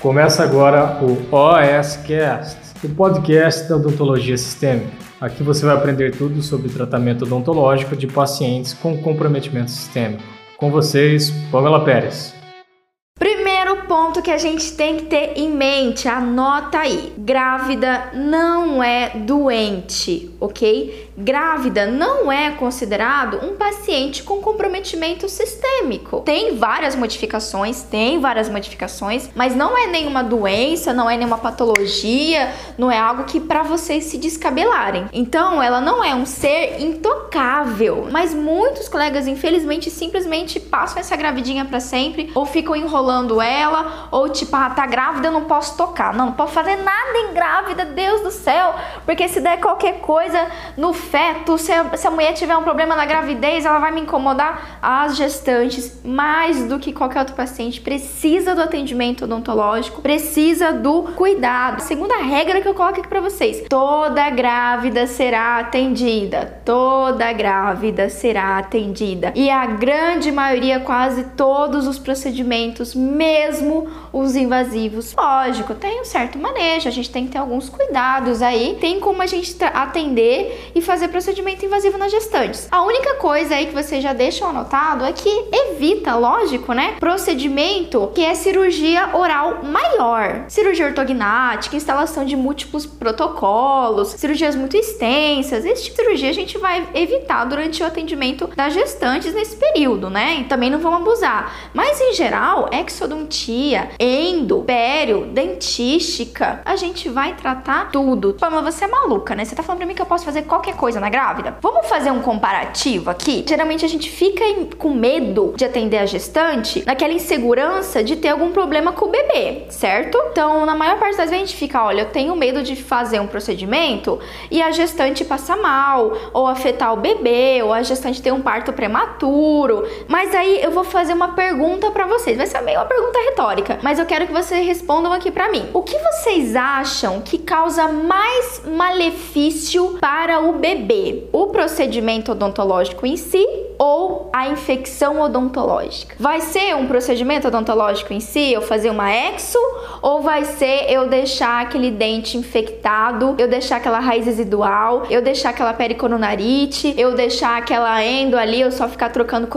Começa agora o OSCast, o podcast da odontologia sistêmica. Aqui você vai aprender tudo sobre tratamento odontológico de pacientes com comprometimento sistêmico. Com vocês, Pamela Pérez ponto que a gente tem que ter em mente, anota aí. Grávida não é doente, ok? Grávida não é considerado um paciente com comprometimento sistêmico. Tem várias modificações, tem várias modificações, mas não é nenhuma doença, não é nenhuma patologia, não é algo que para vocês se descabelarem. Então, ela não é um ser intocável, mas muitos colegas infelizmente simplesmente passam essa gravidinha para sempre ou ficam enrolando ela ou tipo, ah, tá grávida, eu não posso tocar. Não, não posso fazer nada em grávida, Deus do céu, porque se der qualquer coisa no feto, se a, se a mulher tiver um problema na gravidez, ela vai me incomodar. As gestantes, mais do que qualquer outro paciente, precisa do atendimento odontológico, precisa do cuidado. Segunda regra que eu coloco aqui para vocês: toda grávida será atendida. Toda grávida será atendida. E a grande maioria, quase todos os procedimentos, mesmo mesmo os invasivos. Lógico, tem um certo manejo, a gente tem que ter alguns cuidados aí, tem como a gente atender e fazer procedimento invasivo nas gestantes. A única coisa aí que vocês já deixam anotado é que evita, lógico, né? Procedimento que é cirurgia oral maior, cirurgia ortognática, instalação de múltiplos protocolos, cirurgias muito extensas. Esse tipo de cirurgia a gente vai evitar durante o atendimento das gestantes nesse período, né? E também não vamos abusar. Mas em geral, exodontia endo, pério, dentística. A gente vai tratar tudo. Pamela, você é maluca, né? Você tá falando pra mim que eu posso fazer qualquer coisa na grávida? Vamos fazer um comparativo aqui? Geralmente a gente fica com medo de atender a gestante naquela insegurança de ter algum problema com o bebê, certo? Então, na maior parte das vezes a gente fica, olha, eu tenho medo de fazer um procedimento e a gestante passar mal, ou afetar o bebê, ou a gestante ter um parto prematuro. Mas aí eu vou fazer uma pergunta para vocês. Vai ser meio uma pergunta retórica mas eu quero que vocês respondam aqui para mim. O que vocês acham que causa mais malefício para o bebê? O procedimento odontológico em si ou a infecção odontológica? Vai ser um procedimento odontológico em si, eu fazer uma exo, ou vai ser eu deixar aquele dente infectado, eu deixar aquela raiz residual, eu deixar aquela pericoronarite, eu deixar aquela endo ali, eu só ficar trocando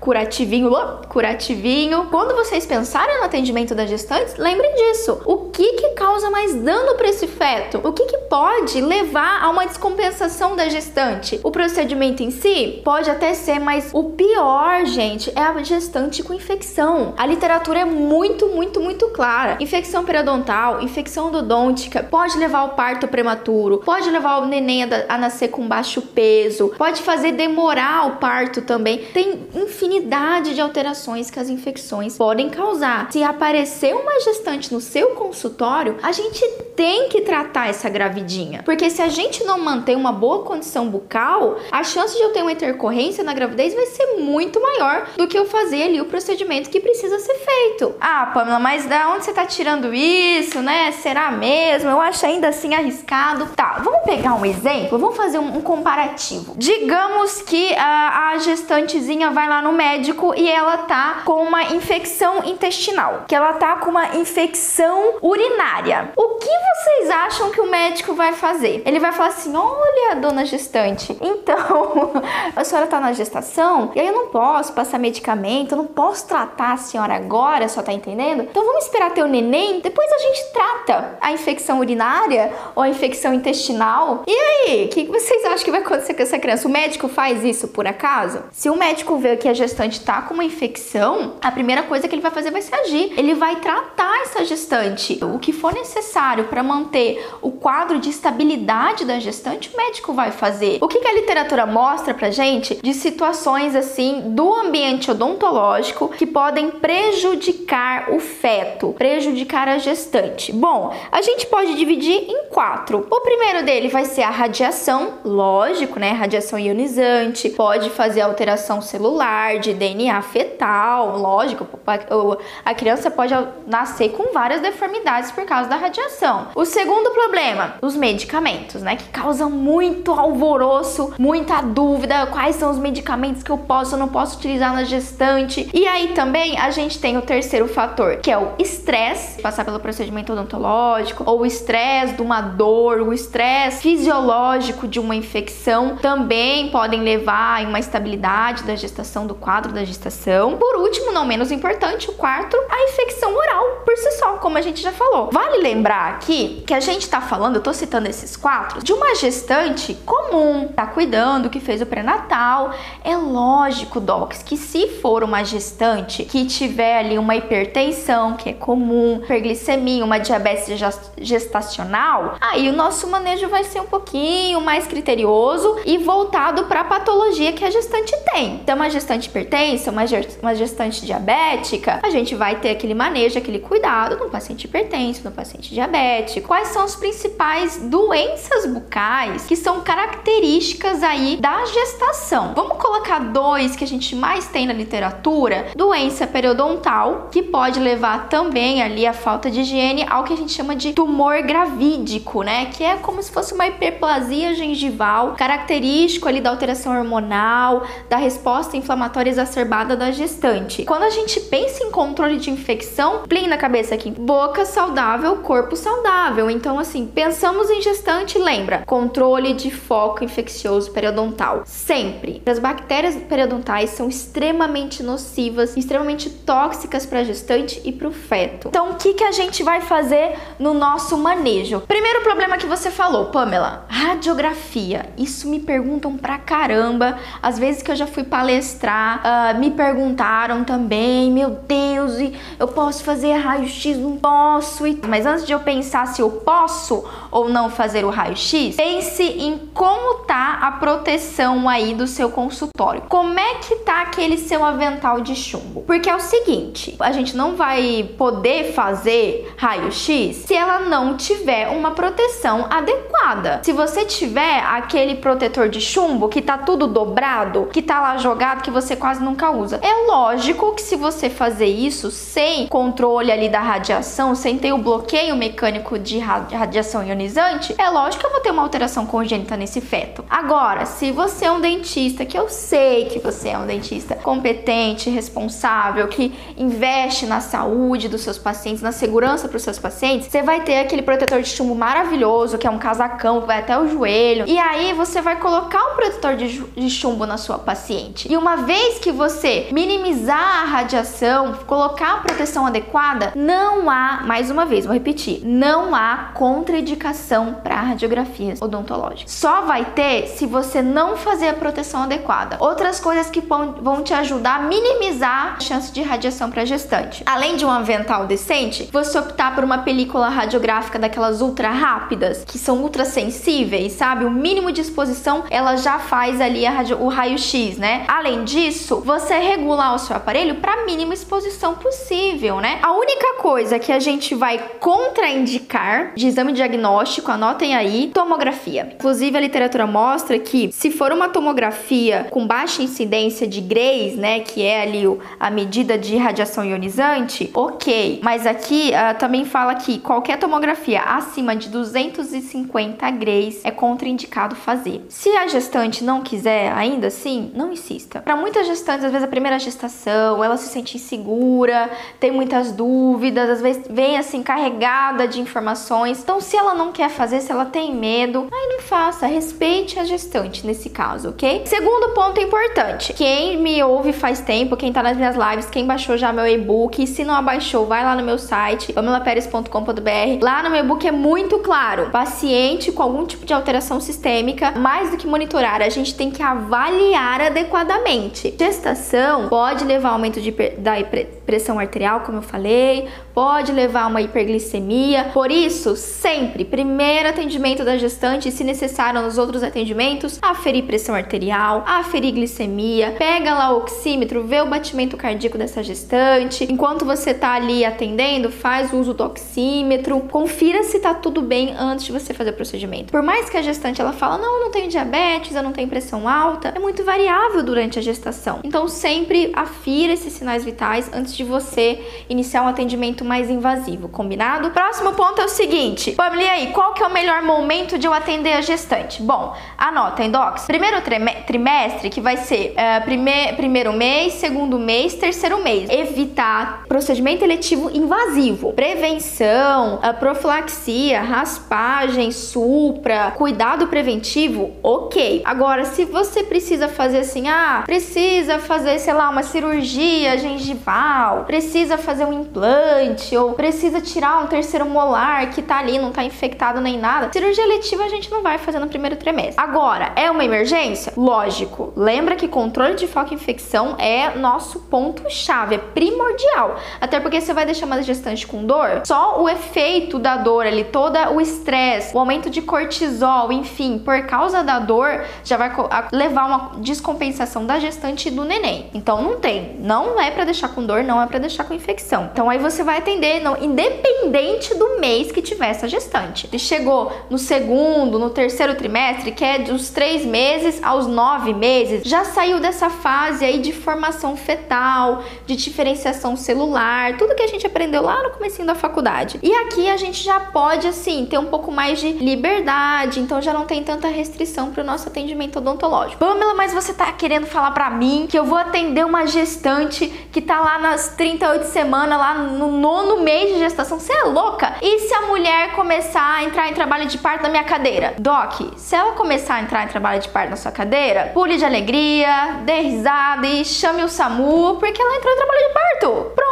curativinho, curativinho. Quando vocês pensarem no atendimento das gestantes, lembrem disso. O que que causa mais dano para esse feto? O que que pode levar a uma descompensação da gestante? O procedimento em si pode até ser, mas o pior, gente, é a gestante com infecção. A literatura é muito, muito, muito clara. Infecção periodontal, infecção endodôntica pode levar ao parto prematuro, pode levar o neném a nascer com baixo peso, pode fazer demorar o parto também. Tem infinidade de alterações que as infecções podem causar. Se aparecer uma gestante no seu consultório, a gente tem que tratar essa gravidinha, porque se a gente não manter uma boa condição bucal, a chance de eu ter uma intercorrência na gravidez vai ser muito maior do que eu fazer ali o procedimento que precisa ser feito. Ah, Pamela, mas da onde você tá tirando isso, né? Será mesmo? Eu acho ainda assim arriscado. Tá, vamos pegar um exemplo, vamos fazer um, comparativo. Digamos que a, a gestantezinha vai lá no médico e ela tá com uma infecção intestinal, que ela tá com uma infecção urinária. O que vocês acham que o médico vai fazer? Ele vai falar assim: "Olha, dona gestante, então a senhora tá na gestação e aí eu não posso passar medicamento, eu não posso tratar a senhora agora, só tá entendendo? Então vamos esperar ter o neném, depois a gente trata a infecção urinária ou a infecção intestinal. E aí, o que vocês acham que vai acontecer com essa criança? O médico faz isso por acaso? Se o médico vê que a gestante tá com uma infecção, a primeira coisa que ele vai fazer vai ser agir. Ele vai tratar essa gestante. O que for necessário para manter o quadro de estabilidade da gestante, o médico vai fazer. O que, que a literatura mostra pra gente de situações assim do ambiente odontológico que podem prejudicar o feto, prejudicar a gestante? Bom, a gente pode dividir em quatro. O primeiro dele vai ser a radiação, lógico, né? Radiação ionizante, pode fazer alteração celular, de DNA fetal, lógico, a criança pode nascer com várias deformidades por causa da radiação. O segundo problema, os medicamentos, né, que causam muito alvoroço, muita dúvida, quais são os medicamentos que eu posso ou não posso utilizar na gestante. E aí também a gente tem o terceiro fator, que é o estresse, passar pelo procedimento odontológico, ou o estresse de uma dor, o estresse fisiológico de uma infecção, também podem levar a uma estabilidade da gestação, do quadro da gestação. Por último, não menos importante, o quarto, a infecção oral por si só, como a gente já falou. Vale lembrar aqui que a gente tá falando, eu tô citando esses quatro, de uma gestante comum, tá cuidando, que fez o pré-natal. É lógico, docs, que se for uma gestante que tiver ali uma hipertensão, que é comum, hiperglicemia, uma diabetes gestacional, aí o nosso manejo vai ser um pouquinho mais criterioso e voltado para a patologia que a gestante tem. Então, uma gestante hipertensa, uma gestante diabética, a gente vai ter aquele manejo, aquele cuidado no paciente hipertenso, no paciente diabético. Quais são as principais doenças bucais que são características aí da gestação? Vamos colocar dois que a gente mais tem na literatura: doença periodontal, que pode levar também ali a falta de higiene ao que a gente chama de tumor gravídico, né? Que é como se fosse uma hiperplasia gengival, característico ali da alteração hormonal, da resposta inflamatória exacerbada da gestante. Quando a gente pensa em controle de infecção, plim na cabeça aqui, boca saudável, corpo saudável. Então, assim, pensamos em gestante, lembra? Controle de foco infeccioso periodontal. Sempre. As bactérias periodontais são extremamente nocivas, extremamente tóxicas para a gestante e para o feto. Então, o que, que a gente vai fazer no nosso manejo? Primeiro problema que você falou, Pamela, radiografia. Isso me perguntam pra caramba. Às vezes que eu já fui palestrar, uh, me perguntaram também, meu Deus, eu posso fazer raio-x? Não posso. Mas antes de eu pensar se eu posso ou não fazer o raio-x, pense em como tá a proteção aí do seu consultório. Como é que tá aquele seu avental de chumbo? Porque é o seguinte, a gente não vai poder fazer raio-x se ela não tiver uma proteção adequada. Se você tiver aquele protetor de chumbo que tá tudo dobrado, que tá lá jogado que você quase nunca usa, é lógico que se você fazer isso sem controle ali da radiação, sem ter o bloqueio mecânico de radiação ionizante, é lógico que eu vou ter uma alteração congênita nesse feto. Agora, se você é um dentista, que eu sei que você é um dentista competente, responsável, que investe na saúde dos seus pacientes, na segurança para os seus pacientes, você vai ter aquele protetor de chumbo maravilhoso, que é um casacão que vai até o joelho. E aí você vai colocar um protetor de chumbo na sua paciente. E uma vez que você minimizar a radiação, colocar a proteção adequada, não há, mais uma vez, vou repetir, não há contraindicação para radiografias odontológicas. Só vai ter se você não fazer a proteção adequada. Outras coisas que vão te ajudar a minimizar a chance de radiação para gestante. Além de um avental decente, você optar por uma película radiográfica daquelas ultra rápidas, que são ultra sensíveis, sabe? O mínimo de exposição ela já faz ali radio, o raio-x, né? Além disso, você regular o seu aparelho para mínima exposição possível, né? A única coisa que a gente vai contraindicar de exame diagnóstico, anotem aí, tomografia. Inclusive a literatura mostra que se for uma tomografia com baixa incidência de Grays, né, que é ali a medida de radiação ionizante, ok. Mas aqui uh, também fala que qualquer tomografia acima de 250 Grays é contraindicado fazer. Se a gestante não quiser, ainda assim, não insista. Para muitas gestantes, às vezes a primeira gestação, ela se sente insegura, tem muitas dúvidas, às vezes vem assim carregada de informações. Então, se ela não quer fazer, se ela tem medo, aí não faça, respeite a gestante nesse caso, ok? Segundo ponto importante: quem me ouve faz tempo, quem tá nas minhas lives, quem baixou já meu e-book, se não abaixou, vai lá no meu site, pamelaperes.com.br. Lá no meu e-book é muito claro: paciente com algum tipo de alteração sistêmica, mais do que monitorar, a gente tem que avaliar adequadamente. Gestação pode levar ao aumento de, da pressão arterial, como eu falei, pode levar a uma hiperglicemia. Por isso, sempre, primeiro atendimento da gestante, se necessário nos outros atendimentos, aferir pressão arterial, aferir glicemia, pega lá o oxímetro, vê o batimento cardíaco dessa gestante. Enquanto você tá ali atendendo, faz uso do oxímetro, confira se tá tudo bem antes de você fazer o procedimento. Por mais que a gestante ela fala, não, eu não tenho diabetes, eu não tenho pressão alta, é muito variável durante a gestação. Então sempre afira esses sinais vitais antes de você iniciar um atendimento mais invasivo, combinado? Próximo ponto é o seguinte, Pamela, e aí, qual que é o melhor momento de eu atender a gestante? Bom, anota, Docs. Primeiro trimestre, que vai ser uh, prime primeiro mês, segundo mês, terceiro mês. Evitar procedimento eletivo invasivo, prevenção, uh, profilaxia, raspagem, supra, cuidado preventivo, ok. Agora, se você precisa fazer assim, ah, precisa fazer, sei lá, uma cirurgia gengival, precisa fazer um implante ou precisa tirar um terceiro molar que tá ali, não tá infectado nem nada, cirurgia letiva a gente não vai fazer no primeiro trimestre. Agora, é uma emergência? Lógico. Lembra que controle de foco e infecção é nosso ponto-chave, é primordial. Até porque você vai deixar uma gestante com dor, só o efeito da dor ali, todo o estresse, o aumento de cortisol, enfim, por causa da dor, já vai levar uma descompensação da gestante e do neném. Então não tem, não é para deixar com dor, não é para deixar com infecção. Então aí você vai atender, não, independente do mês que tiver essa gestante. Ele chegou no segundo, no terceiro trimestre, que é dos três meses aos nove meses, já saiu dessa fase aí de formação fetal, de diferenciação celular, tudo que a gente aprendeu lá no começo da faculdade. E aqui a gente já pode assim ter um pouco mais de liberdade, então já não tem tanta restrição para o nosso atendimento odontológico. Pamela, mas você tá querendo falar para mim que eu vou atender uma gestante que tá lá nas 38 semanas, lá no nono mês de gestação? Você é louca? E se a mulher começar a entrar em trabalho de parto na minha cadeira? Doc, se ela começar a entrar em trabalho de parto na sua cadeira, pule de alegria, dê risada e chame o SAMU, porque ela entrou em trabalho de parto. Pronto!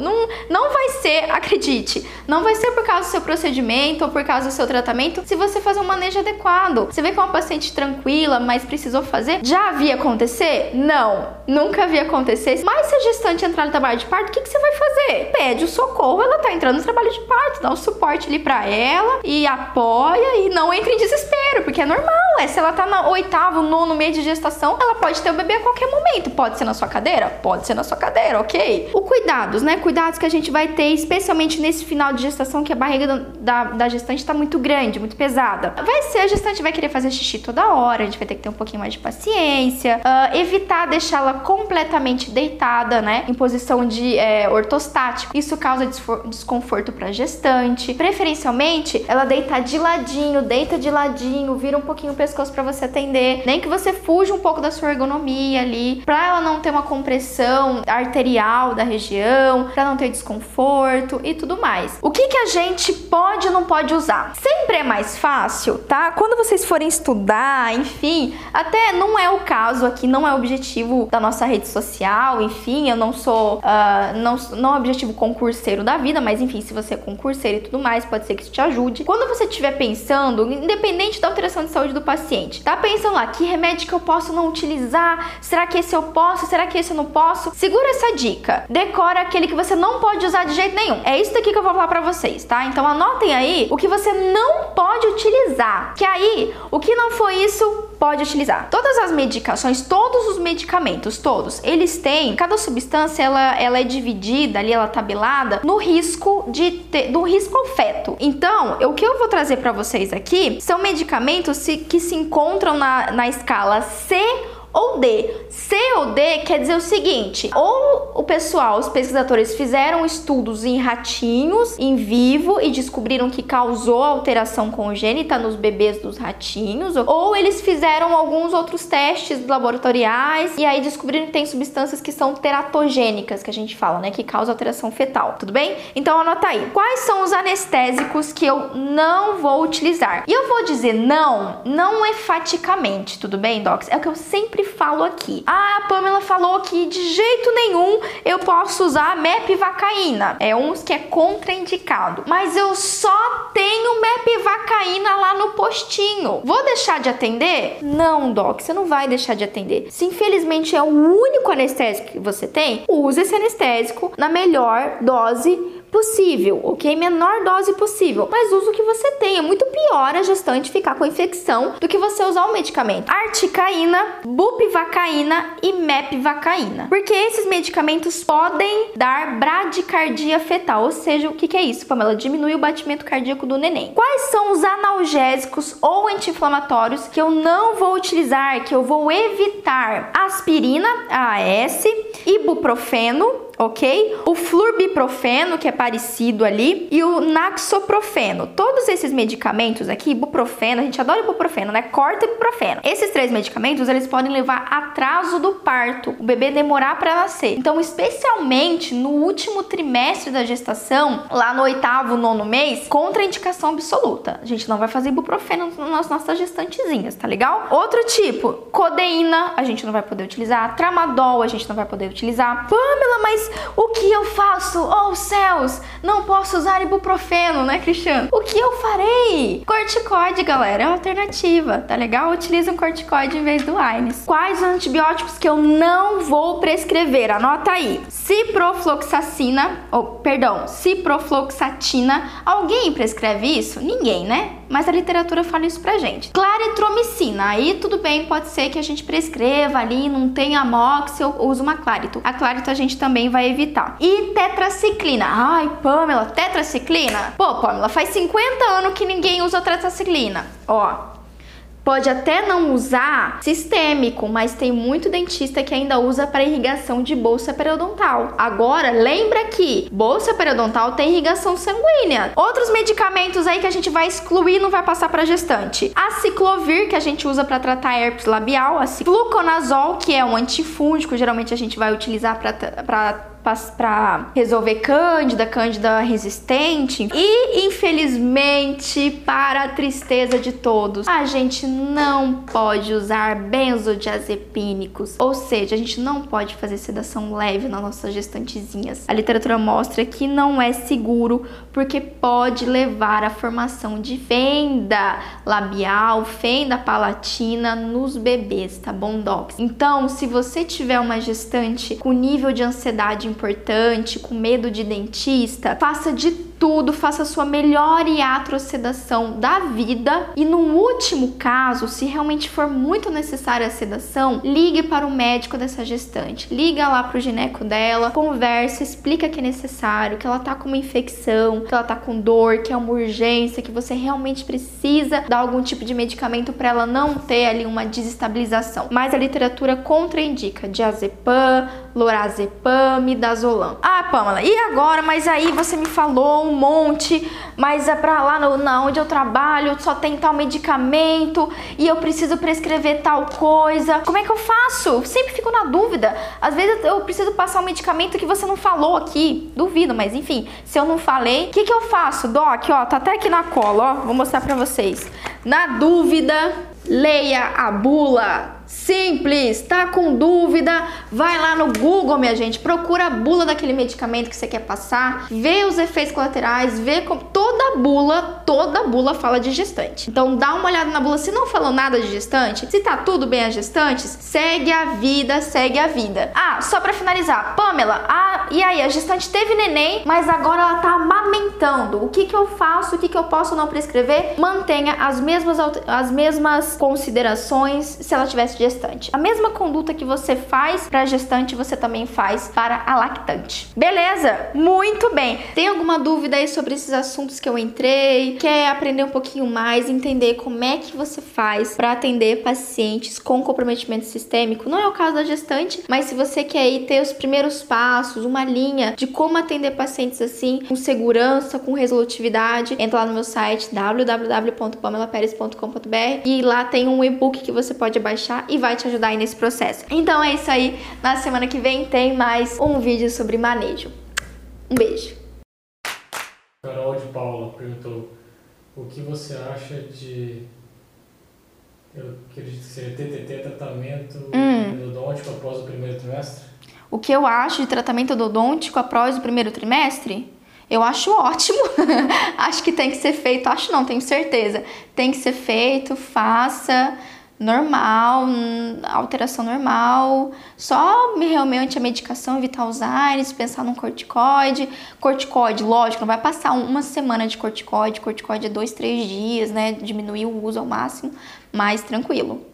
Não, não vai ser, acredite, não vai ser por causa do seu procedimento ou por causa do seu tratamento se você fazer um manejo adequado. Você vê que é uma paciente tranquila, mas precisou fazer? Já havia acontecer? Não, nunca havia acontecer. Mas se a gestante entrar no trabalho de parto, o que, que você vai fazer? Pede o socorro, ela tá entrando no trabalho de parto, dá o um suporte ali para ela e apoia e não entre em desespero, porque é normal. É, se ela tá no oitavo, nono mês de gestação, ela pode ter o bebê a qualquer momento. Pode ser na sua cadeira? Pode ser na sua cadeira, ok? O cuidados, né? Cuidados que a gente vai ter, especialmente nesse final de gestação, que a barriga da, da gestante tá muito grande, muito pesada. Vai ser, a gestante vai querer fazer xixi toda hora, a gente vai ter que ter um pouquinho mais de paciência, uh, evitar deixá-la completamente deitada, né? Em posição de é, ortostático. Isso causa desconforto para gestante. Preferencialmente, ela deitar de ladinho, deita de ladinho, vira um pouquinho o pescoço para você atender. Nem que você fuja um pouco da sua ergonomia ali, para ela não ter uma compressão arterial da região, para não ter desconforto e tudo mais. O que que a gente pode ou não pode usar? Sempre é mais fácil, tá? Quando vocês forem estudar, enfim, até não é o caso aqui, não é o objetivo da nossa rede social, enfim, eu não sou, uh, não, não é objetivo concurseiro da vida, mas enfim, se você é concurseiro e tudo mais, pode ser que isso te ajude. Quando você estiver pensando, independente da alteração de saúde do paciente, tá pensando lá, que remédio que eu posso não utilizar? Será que esse eu posso? Será que esse eu não posso? Segura essa dica. Decora aquele que você não pode usar de jeito nenhum. É isso daqui que eu vou falar para vocês, tá? Então anotem aí o que você não pode utilizar. Que aí, o que não foi isso, pode utilizar. Todas as medicações, todos os medicamentos, todos, eles têm, cada substância ela, ela é dividida ali, ela é tabelada no risco de ter, do risco ao feto. Então, o que eu vou trazer para vocês aqui são medicamentos que se encontram na, na escala C ou D. C ou D quer dizer o seguinte: ou o pessoal, os pesquisadores fizeram estudos em ratinhos em vivo e descobriram que causou alteração congênita nos bebês dos ratinhos, ou eles fizeram alguns outros testes laboratoriais e aí descobriram que tem substâncias que são teratogênicas, que a gente fala, né, que causam alteração fetal, tudo bem? Então anota aí. Quais são os anestésicos que eu não vou utilizar? E eu vou dizer não, não enfaticamente, tudo bem, docs? É o que eu sempre falo aqui. Ah, a Pamela falou que de jeito nenhum eu posso usar mepvacaína. É um que é contraindicado. Mas eu só tenho mepvacaína lá no postinho. Vou deixar de atender? Não, doc, você não vai deixar de atender. Se infelizmente é o único anestésico que você tem, use esse anestésico na melhor dose possível, ok? Menor dose possível, mas usa o que você tem. É muito pior a gestante ficar com infecção do que você usar o medicamento. Articaína, bupivacaína e mepvacaína. Porque esses medicamentos podem dar bradicardia fetal, ou seja, o que, que é isso, Pamela? Diminui o batimento cardíaco do neném. Quais são os analgésicos ou anti-inflamatórios que eu não vou utilizar, que eu vou evitar? Aspirina, AS, ibuprofeno, ok? O flurbiprofeno, que é parecido ali, e o naxoprofeno. Todos esses medicamentos aqui, ibuprofeno, a gente adora ibuprofeno, né? Corta ibuprofeno. Esses três medicamentos, eles podem levar atraso do parto, o bebê demorar para nascer. Então, especialmente no último trimestre da gestação, lá no oitavo, nono mês, contraindicação absoluta. A gente não vai fazer ibuprofeno nas nossas gestantezinhas, tá legal? Outro tipo, codeína, a gente não vai poder utilizar, tramadol, a gente não vai poder utilizar. Pamela, mas o que eu faço? Oh céus, não posso usar ibuprofeno, né, Cristiano? O que eu farei? Corticoide, galera, é uma alternativa, tá legal? Utiliza um corticoide em vez do AINES. Quais antibióticos que eu não vou prescrever? Anota aí. Ciprofloxacina, ou perdão, ciprofloxatina. Alguém prescreve isso? Ninguém, né? Mas a literatura fala isso pra gente. Claritromicina, aí tudo bem, pode ser que a gente prescreva ali, não tem amox, eu uso uma clarito. A clarito a gente também vai evitar. E tetraciclina. Ai, Pamela, tetraciclina? Pô, Pamela, faz 50 anos que ninguém usa tetraciclina. Ó, Pode até não usar sistêmico, mas tem muito dentista que ainda usa para irrigação de bolsa periodontal. Agora, lembra que bolsa periodontal tem irrigação sanguínea. Outros medicamentos aí que a gente vai excluir não vai passar para gestante. A ciclovir, que a gente usa para tratar herpes labial, a fluconazol, que é um antifúngico, geralmente a gente vai utilizar para para resolver cândida, cândida resistente. E infelizmente, para a tristeza de todos, a gente não pode usar benzodiazepínicos, ou seja, a gente não pode fazer sedação leve nas nossas gestantezinhas. A literatura mostra que não é seguro porque pode levar à formação de fenda labial, fenda palatina nos bebês, tá bom, docs? Então, se você tiver uma gestante com nível de ansiedade importante, com medo de dentista, faça de tudo, faça a sua melhor iatrosedação da vida e no último caso, se realmente for muito necessária a sedação, ligue para o médico dessa gestante. Liga lá pro gineco dela, conversa, explica que é necessário, que ela tá com uma infecção, que ela tá com dor, que é uma urgência, que você realmente precisa dar algum tipo de medicamento para ela não ter ali uma desestabilização. Mas a literatura contraindica diazepam, lorazepam, midazolam. Ah, Pamela, e agora? Mas aí você me falou um monte, mas é pra lá no, na onde eu trabalho só tem tal medicamento e eu preciso prescrever tal coisa. Como é que eu faço? Sempre fico na dúvida. Às vezes eu preciso passar um medicamento que você não falou aqui. Duvido, mas enfim, se eu não falei, o que, que eu faço, Doc? Ó, tá até aqui na cola, ó. Vou mostrar pra vocês. Na dúvida, leia a bula Simples, tá com dúvida? Vai lá no Google, minha gente, procura a bula daquele medicamento que você quer passar, vê os efeitos colaterais, vê como toda bula, toda bula fala de gestante. Então dá uma olhada na bula, se não falou nada de gestante, se tá tudo bem as gestantes, segue a vida, segue a vida. Ah, só para finalizar, Pamela, ah, e aí a gestante teve neném, mas agora ela tá amamentando. O que que eu faço? O que que eu posso não prescrever? Mantenha as mesmas as mesmas considerações se ela tivesse gestante. A mesma conduta que você faz para a gestante, você também faz para a lactante. Beleza? Muito bem. Tem alguma dúvida aí sobre esses assuntos que eu entrei? Quer aprender um pouquinho mais, entender como é que você faz para atender pacientes com comprometimento sistêmico? Não é o caso da gestante, mas se você quer aí ter os primeiros passos, uma linha de como atender pacientes assim, com segurança, com resolutividade, entra lá no meu site www.pamelaperes.com.br e lá tem um e-book que você pode baixar e vai te ajudar aí nesse processo. Então é isso aí. Na semana que vem tem mais um vídeo sobre manejo. Um beijo. Carol de Paula perguntou o que você acha de eu acredito que seja TTT, tratamento hum. endodôntico após o primeiro trimestre? o que eu acho de tratamento odontológico após o primeiro trimestre? Eu acho ótimo. acho que tem que ser feito. Acho não, tenho certeza. Tem que ser feito, faça normal, alteração normal. Só realmente a medicação, evitar os ares, pensar num corticoide. Corticoide, lógico, não vai passar uma semana de corticoide. Corticoide é dois, três dias, né? Diminuir o uso ao máximo, mas tranquilo.